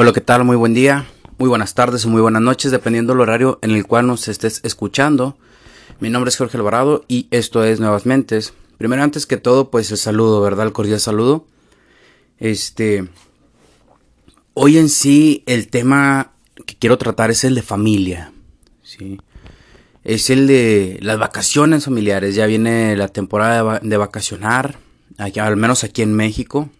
Hola, ¿qué tal? Muy buen día, muy buenas tardes o muy buenas noches, dependiendo del horario en el cual nos estés escuchando. Mi nombre es Jorge Alvarado y esto es Nuevas Mentes. Primero, antes que todo, pues el saludo, ¿verdad? El cordial saludo. Este. Hoy en sí, el tema que quiero tratar es el de familia. ¿sí? Es el de las vacaciones familiares. Ya viene la temporada de, vacacionar, aquí, al menos aquí en México.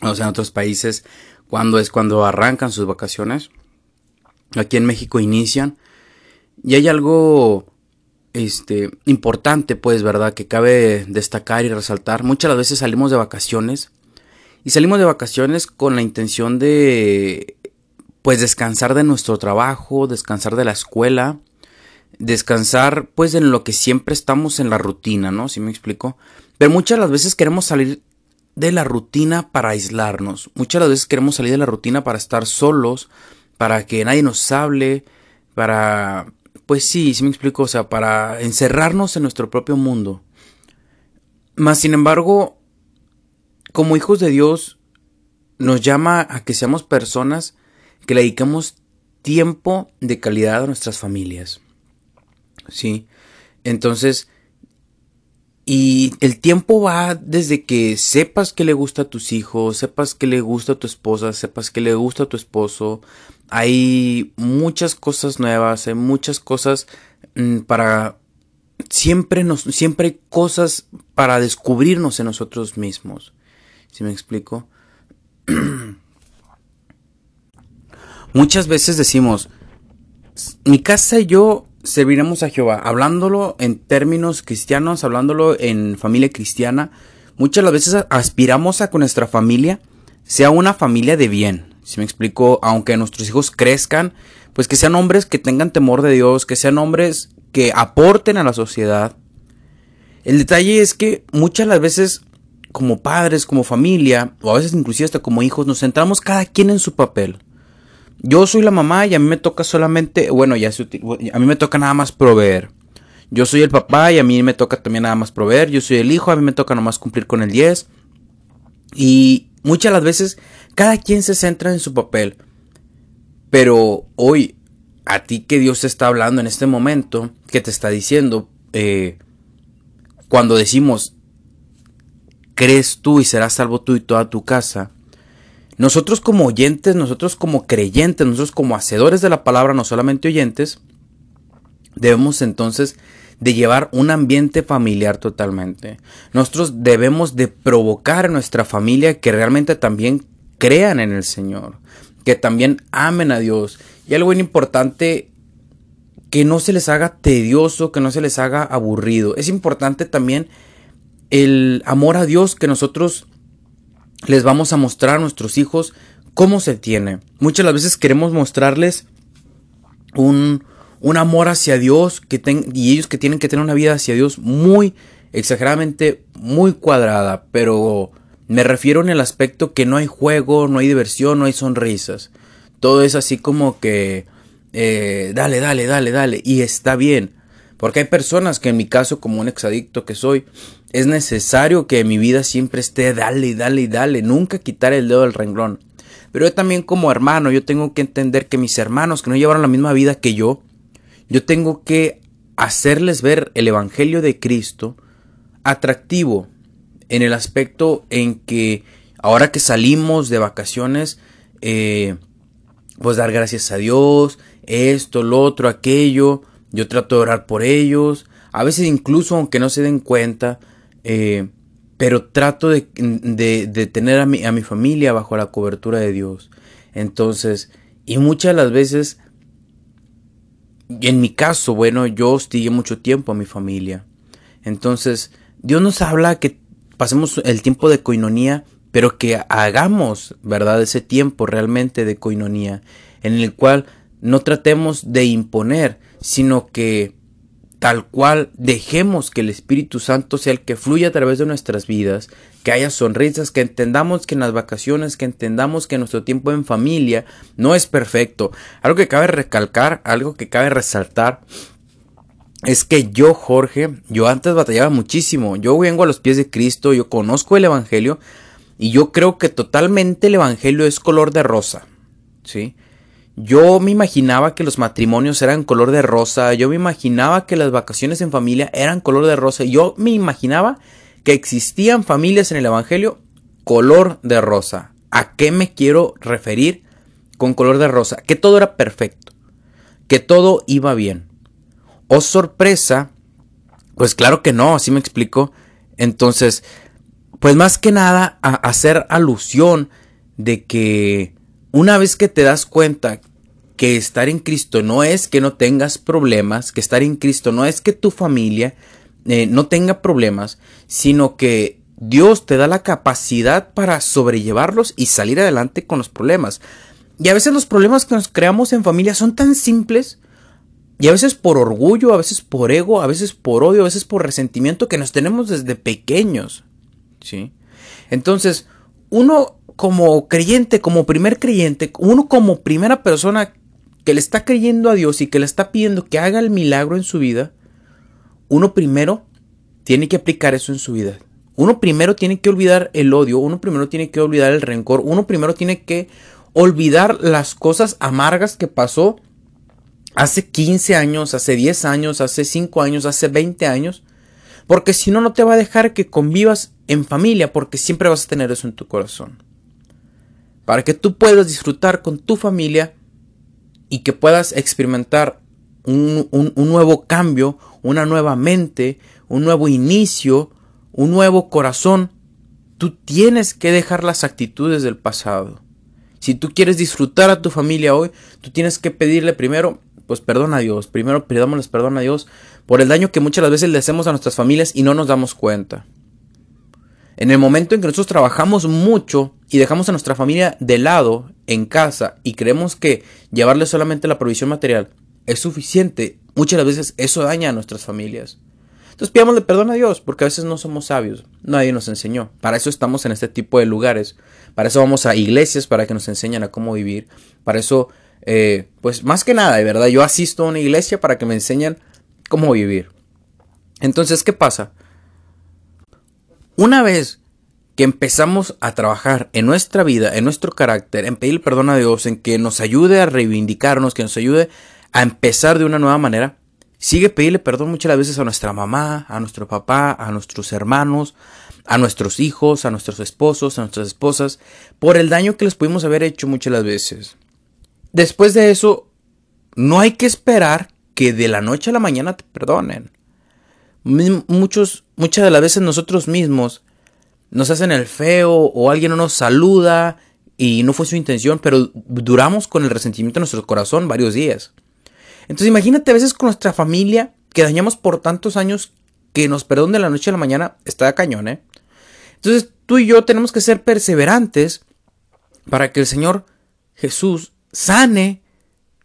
O sea, en otros países cuando es cuando arrancan sus vacaciones. Aquí en México inician. Y hay algo este, importante, pues, ¿verdad? Que cabe destacar y resaltar. Muchas las veces salimos de vacaciones. Y salimos de vacaciones con la intención de, pues, descansar de nuestro trabajo, descansar de la escuela, descansar, pues, en lo que siempre estamos en la rutina, ¿no? Si me explico? Pero muchas las veces queremos salir de la rutina para aislarnos. Muchas veces queremos salir de la rutina para estar solos, para que nadie nos hable, para... Pues sí, sí me explico, o sea, para encerrarnos en nuestro propio mundo. Mas, sin embargo, como hijos de Dios, nos llama a que seamos personas que le dediquemos tiempo de calidad a nuestras familias. ¿Sí? Entonces, y el tiempo va desde que sepas que le gusta a tus hijos, sepas que le gusta a tu esposa, sepas que le gusta a tu esposo. Hay muchas cosas nuevas, hay muchas cosas mm, para siempre siempre hay cosas para descubrirnos en nosotros mismos. ¿Sí me explico? Muchas veces decimos, mi casa y yo serviremos a Jehová. Hablándolo en términos cristianos, hablándolo en familia cristiana, muchas las veces aspiramos a que nuestra familia sea una familia de bien. Si me explico, aunque nuestros hijos crezcan, pues que sean hombres que tengan temor de Dios, que sean hombres que aporten a la sociedad. El detalle es que muchas las veces como padres, como familia, o a veces inclusive hasta como hijos, nos centramos cada quien en su papel. Yo soy la mamá y a mí me toca solamente, bueno, ya a mí me toca nada más proveer. Yo soy el papá y a mí me toca también nada más proveer. Yo soy el hijo, a mí me toca nada más cumplir con el 10. Y muchas las veces cada quien se centra en su papel. Pero hoy, a ti que Dios te está hablando en este momento, que te está diciendo, eh, cuando decimos, crees tú y serás salvo tú y toda tu casa, nosotros como oyentes, nosotros como creyentes, nosotros como hacedores de la palabra, no solamente oyentes, debemos entonces de llevar un ambiente familiar totalmente. Nosotros debemos de provocar a nuestra familia que realmente también crean en el Señor, que también amen a Dios. Y algo importante, que no se les haga tedioso, que no se les haga aburrido. Es importante también el amor a Dios que nosotros les vamos a mostrar a nuestros hijos cómo se tiene. Muchas las veces queremos mostrarles un, un amor hacia Dios que y ellos que tienen que tener una vida hacia Dios muy exageradamente muy cuadrada, pero me refiero en el aspecto que no hay juego, no hay diversión, no hay sonrisas. Todo es así como que eh, dale, dale, dale, dale y está bien. Porque hay personas que en mi caso, como un exadicto que soy, es necesario que mi vida siempre esté dale, dale, dale, nunca quitar el dedo del renglón. Pero yo también como hermano, yo tengo que entender que mis hermanos que no llevaron la misma vida que yo, yo tengo que hacerles ver el Evangelio de Cristo atractivo en el aspecto en que ahora que salimos de vacaciones, eh, pues dar gracias a Dios, esto, lo otro, aquello, yo trato de orar por ellos, a veces incluso aunque no se den cuenta, eh, pero trato de, tener a mi, a mi familia bajo la cobertura de Dios. Entonces, y muchas de las veces, en mi caso, bueno, yo hostigué mucho tiempo a mi familia. Entonces, Dios nos habla que pasemos el tiempo de coinonía, pero que hagamos, ¿verdad? Ese tiempo realmente de coinonía, en el cual no tratemos de imponer, sino que tal cual dejemos que el Espíritu Santo sea el que fluya a través de nuestras vidas, que haya sonrisas, que entendamos que en las vacaciones, que entendamos que nuestro tiempo en familia no es perfecto. Algo que cabe recalcar, algo que cabe resaltar, es que yo, Jorge, yo antes batallaba muchísimo. Yo vengo a los pies de Cristo, yo conozco el Evangelio y yo creo que totalmente el Evangelio es color de rosa. ¿sí? Yo me imaginaba que los matrimonios eran color de rosa, yo me imaginaba que las vacaciones en familia eran color de rosa, yo me imaginaba que existían familias en el Evangelio color de rosa. ¿A qué me quiero referir con color de rosa? Que todo era perfecto, que todo iba bien. ¿O oh, sorpresa? Pues claro que no, así me explico. Entonces, pues más que nada a hacer alusión de que una vez que te das cuenta que estar en Cristo no es que no tengas problemas, que estar en Cristo no es que tu familia eh, no tenga problemas, sino que Dios te da la capacidad para sobrellevarlos y salir adelante con los problemas. Y a veces los problemas que nos creamos en familia son tan simples, y a veces por orgullo, a veces por ego, a veces por odio, a veces por resentimiento que nos tenemos desde pequeños. ¿Sí? Entonces, uno como creyente, como primer creyente, uno como primera persona que le está creyendo a Dios y que le está pidiendo que haga el milagro en su vida, uno primero tiene que aplicar eso en su vida. Uno primero tiene que olvidar el odio, uno primero tiene que olvidar el rencor, uno primero tiene que olvidar las cosas amargas que pasó hace 15 años, hace 10 años, hace 5 años, hace 20 años, porque si no, no te va a dejar que convivas en familia, porque siempre vas a tener eso en tu corazón. Para que tú puedas disfrutar con tu familia y que puedas experimentar un, nuevo cambio, una nueva mente, un nuevo inicio, un nuevo corazón, tú tienes que dejar las actitudes del pasado. Si tú quieres disfrutar a tu familia hoy, tú tienes que pedirle primero, pues perdón a Dios. Primero pidámosles perdón a Dios por el daño que muchas veces le hacemos a nuestras familias y no nos damos cuenta. En el momento en que nosotros trabajamos mucho y dejamos a nuestra familia de lado en casa y creemos que llevarle solamente la provisión material es suficiente, muchas veces eso daña a nuestras familias. Entonces pidámosle perdón a Dios, porque a veces no somos sabios, nadie nos enseñó. Para eso estamos en este tipo de lugares, para eso vamos a iglesias, para que nos enseñen a cómo vivir. Para eso, eh, pues más que nada, de verdad, yo asisto a una iglesia para que me enseñen cómo vivir. Entonces, ¿qué pasa? Una vez que empezamos a trabajar en nuestra vida, en nuestro carácter, en pedir perdón a Dios, en que nos ayude a reivindicarnos, que nos ayude a empezar de una nueva manera, sigue pedirle perdón muchas veces a nuestra mamá, a nuestro papá, a nuestros hermanos, a nuestros hijos, a nuestros esposos, a nuestras esposas, por el daño que les pudimos haber hecho muchas las veces. Después de eso, no hay que esperar que de la noche a la mañana te perdonen. Muchos, muchas de las veces nosotros mismos nos hacen el feo o alguien no nos saluda y no fue su intención, pero duramos con el resentimiento en nuestro corazón varios días. Entonces imagínate a veces con nuestra familia que dañamos por tantos años que nos perdonen de la noche a la mañana, está de cañón, ¿eh? Entonces tú y yo tenemos que ser perseverantes para que el Señor Jesús sane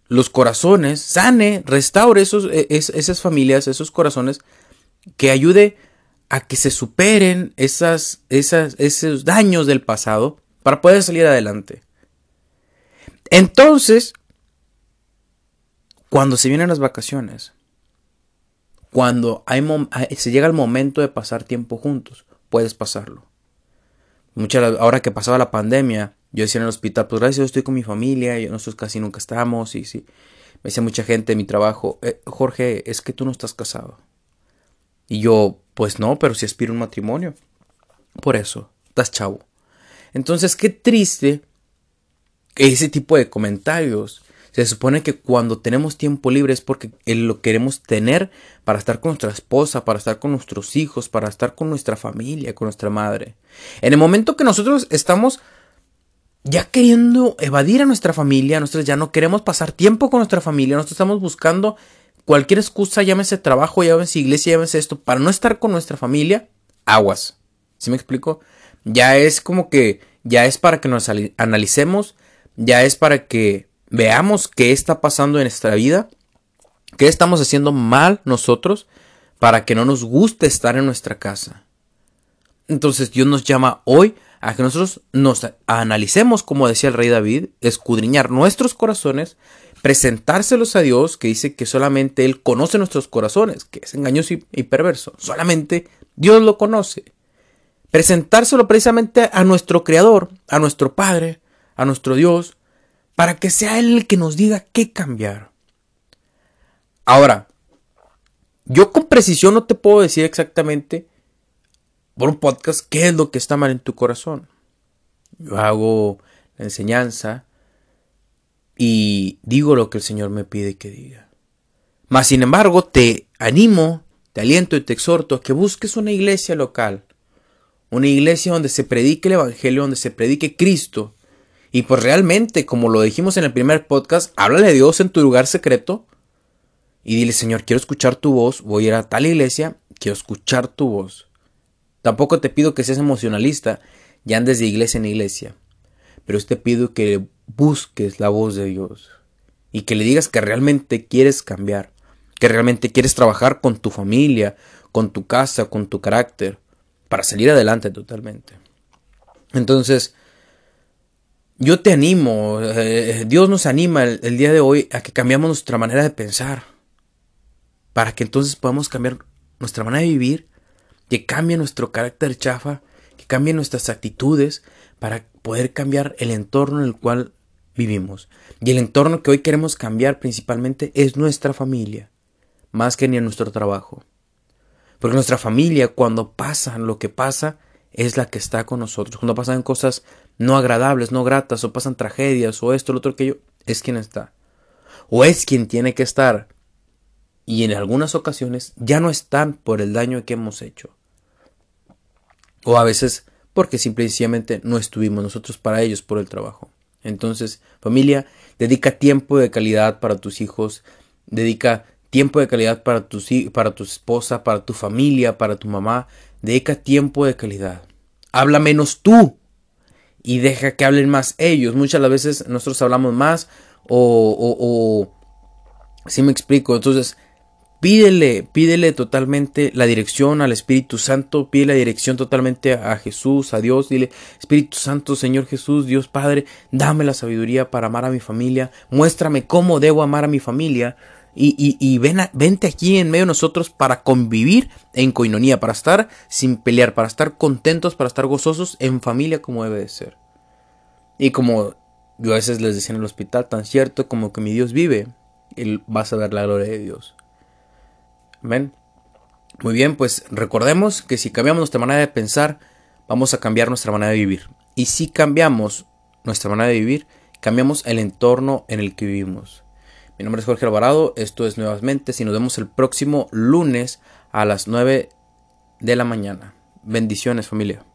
los corazones, sane, restaure esos, e, esas familias, esos corazones, que ayude a que se superen esas, esas, esos daños del pasado para poder salir adelante. Entonces, cuando se vienen las vacaciones, cuando hay se llega el momento de pasar tiempo juntos, puedes pasarlo. Muchas, ahora que pasaba la pandemia, yo decía en el hospital, pues gracias, yo estoy con mi familia, y nosotros casi nunca estamos, y sí. Me decía mucha gente de mi trabajo, eh, Jorge, es que tú no estás casado. Y yo, pues no, pero si aspiro a un matrimonio. Por eso, estás chavo. Entonces, qué triste ese tipo de comentarios se supone que cuando tenemos tiempo libre es porque lo queremos tener para estar con nuestra esposa, para estar con nuestros hijos, para estar con nuestra familia, con nuestra madre. En el momento que nosotros estamos ya queriendo evadir a nuestra familia, nosotros ya no queremos pasar tiempo con nuestra familia, nosotros estamos buscando cualquier excusa, llámese trabajo, llámese iglesia, llámese esto, para no estar con nuestra familia, aguas. ¿Sí me explico? Ya es como que, ya es para que nos analicemos, ya es para que veamos qué está pasando en nuestra vida, qué estamos haciendo mal nosotros para que no nos guste estar en nuestra casa. Entonces Dios nos llama hoy a que nosotros nos analicemos, como decía el rey David, escudriñar nuestros corazones, presentárselos a Dios, que dice que solamente Él conoce nuestros corazones, que es engañoso y, perverso. Solamente Dios lo conoce. Presentárselo precisamente a nuestro Creador, a nuestro Padre, a nuestro Dios, para que sea Él el que nos diga qué cambiar. Ahora, yo con precisión no te puedo decir exactamente por un podcast qué es lo que está mal en tu corazón. Yo hago la enseñanza y digo lo que el Señor me pide que diga. Mas, sin embargo, te animo, te aliento y te exhorto a que busques una iglesia local. Una iglesia donde se predique el Evangelio, donde se predique Cristo. Y pues realmente, como lo dijimos en el primer podcast, háblale a Dios en tu lugar secreto y dile, Señor, quiero escuchar tu voz, voy a ir a tal iglesia, quiero escuchar tu voz. Tampoco te pido que seas emocionalista y andes de iglesia en iglesia, pero te pido que busques la voz de Dios y que le digas que realmente quieres cambiar, que realmente quieres trabajar con tu familia, con tu casa, con tu carácter, para salir adelante totalmente. Entonces, yo te animo, eh, Dios nos anima el, día de hoy a que cambiemos nuestra manera de pensar, para que entonces podamos cambiar nuestra manera de vivir, que cambie nuestro carácter chafa, que cambie nuestras actitudes, para poder cambiar el entorno en el cual vivimos. Y el entorno que hoy queremos cambiar principalmente es nuestra familia, más que ni en nuestro trabajo. Porque nuestra familia, cuando pasa lo que pasa, es la que está con nosotros. Cuando pasan cosas no agradables, no gratas, o pasan tragedias, o esto, lo otro, aquello, es quien está. O es quien tiene que estar. Y en algunas ocasiones ya no están por el daño que hemos hecho. O a veces porque simplemente no estuvimos nosotros para ellos por el trabajo. Entonces, familia, dedica tiempo de calidad para tus hijos, dedica tiempo de calidad para tu, para tu esposa, para tu familia, para tu mamá, dedica tiempo de calidad. Habla menos tú y deja que hablen más ellos. Muchas veces nosotros hablamos más o, o, o si me explico. Entonces, Pídele, pídele totalmente la dirección al Espíritu Santo, pide la dirección totalmente a Jesús, a Dios, dile, Espíritu Santo, Señor Jesús, Dios Padre, dame la sabiduría para amar a mi familia, muéstrame cómo debo amar a mi familia, y, y, y ven vente aquí en medio de nosotros para convivir en coinonía, para estar sin pelear, para estar contentos, para estar gozosos en familia como debe de ser. Y como yo a veces les decía en el hospital, tan cierto como que mi Dios vive, Él vas a ver la gloria de Dios. Amén. Muy bien, pues recordemos que si cambiamos nuestra manera de pensar, vamos a cambiar nuestra manera de vivir. Y si cambiamos nuestra manera de vivir, cambiamos el entorno en el que vivimos. Mi nombre es Jorge Alvarado, esto es Nuevamente, si nos vemos el próximo lunes a las 9 de la mañana. Bendiciones familia.